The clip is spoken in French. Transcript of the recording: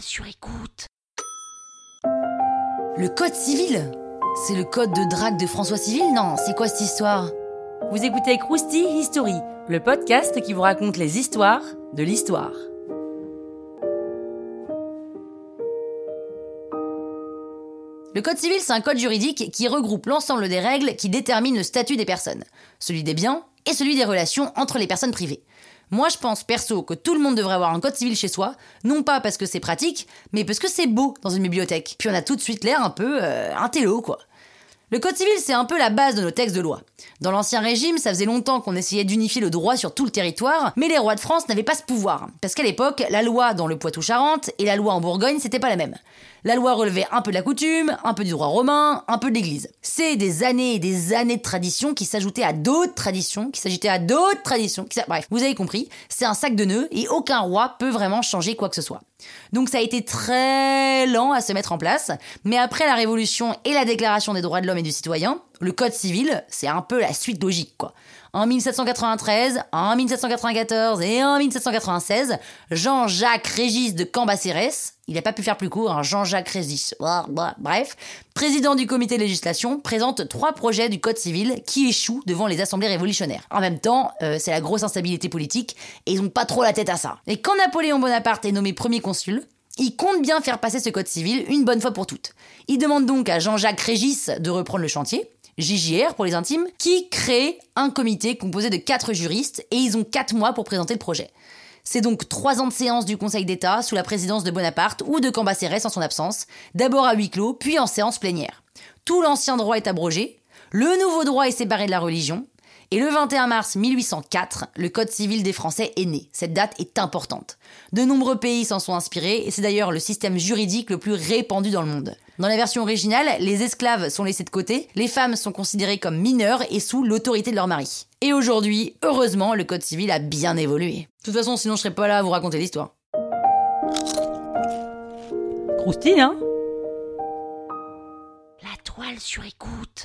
sur écoute. Le code civil C'est le code de drague de François Civil Non, c'est quoi cette histoire? Vous écoutez Krusty History, le podcast qui vous raconte les histoires de l'histoire. Le code civil, c'est un code juridique qui regroupe l'ensemble des règles qui déterminent le statut des personnes, celui des biens et celui des relations entre les personnes privées. Moi, je pense perso que tout le monde devrait avoir un code civil chez soi, non pas parce que c'est pratique, mais parce que c'est beau dans une bibliothèque. Puis on a tout de suite l'air un peu euh, un télo, quoi. Le code civil, c'est un peu la base de nos textes de loi. Dans l'Ancien Régime, ça faisait longtemps qu'on essayait d'unifier le droit sur tout le territoire, mais les rois de France n'avaient pas ce pouvoir. Parce qu'à l'époque, la loi dans le Poitou-Charentes et la loi en Bourgogne, c'était pas la même. La loi relevait un peu de la coutume, un peu du droit romain, un peu de l'église. C'est des années et des années de traditions qui s'ajoutaient à d'autres traditions, qui s'ajoutaient à d'autres traditions. Qui... Bref, vous avez compris, c'est un sac de nœuds et aucun roi peut vraiment changer quoi que ce soit. Donc ça a été très lent à se mettre en place, mais après la Révolution et la Déclaration des droits de l'homme du citoyen, le Code civil, c'est un peu la suite logique, quoi. En 1793, en 1794 et en 1796, Jean-Jacques Régis de Cambacérès, il n'a pas pu faire plus court, hein, Jean-Jacques Régis, bref, président du comité de législation, présente trois projets du Code civil qui échouent devant les assemblées révolutionnaires. En même temps, euh, c'est la grosse instabilité politique et ils n'ont pas trop la tête à ça. Et quand Napoléon Bonaparte est nommé premier consul, il compte bien faire passer ce code civil une bonne fois pour toutes. Il demande donc à Jean-Jacques Régis de reprendre le chantier, JJR pour les intimes, qui crée un comité composé de quatre juristes et ils ont quatre mois pour présenter le projet. C'est donc trois ans de séance du Conseil d'État sous la présidence de Bonaparte ou de Cambacérès en son absence, d'abord à huis clos, puis en séance plénière. Tout l'ancien droit est abrogé, le nouveau droit est séparé de la religion, et le 21 mars 1804, le Code civil des Français est né. Cette date est importante. De nombreux pays s'en sont inspirés et c'est d'ailleurs le système juridique le plus répandu dans le monde. Dans la version originale, les esclaves sont laissés de côté, les femmes sont considérées comme mineures et sous l'autorité de leur mari. Et aujourd'hui, heureusement, le Code civil a bien évolué. De toute façon, sinon je serais pas là à vous raconter l'histoire. Croustille, hein? La toile sur écoute.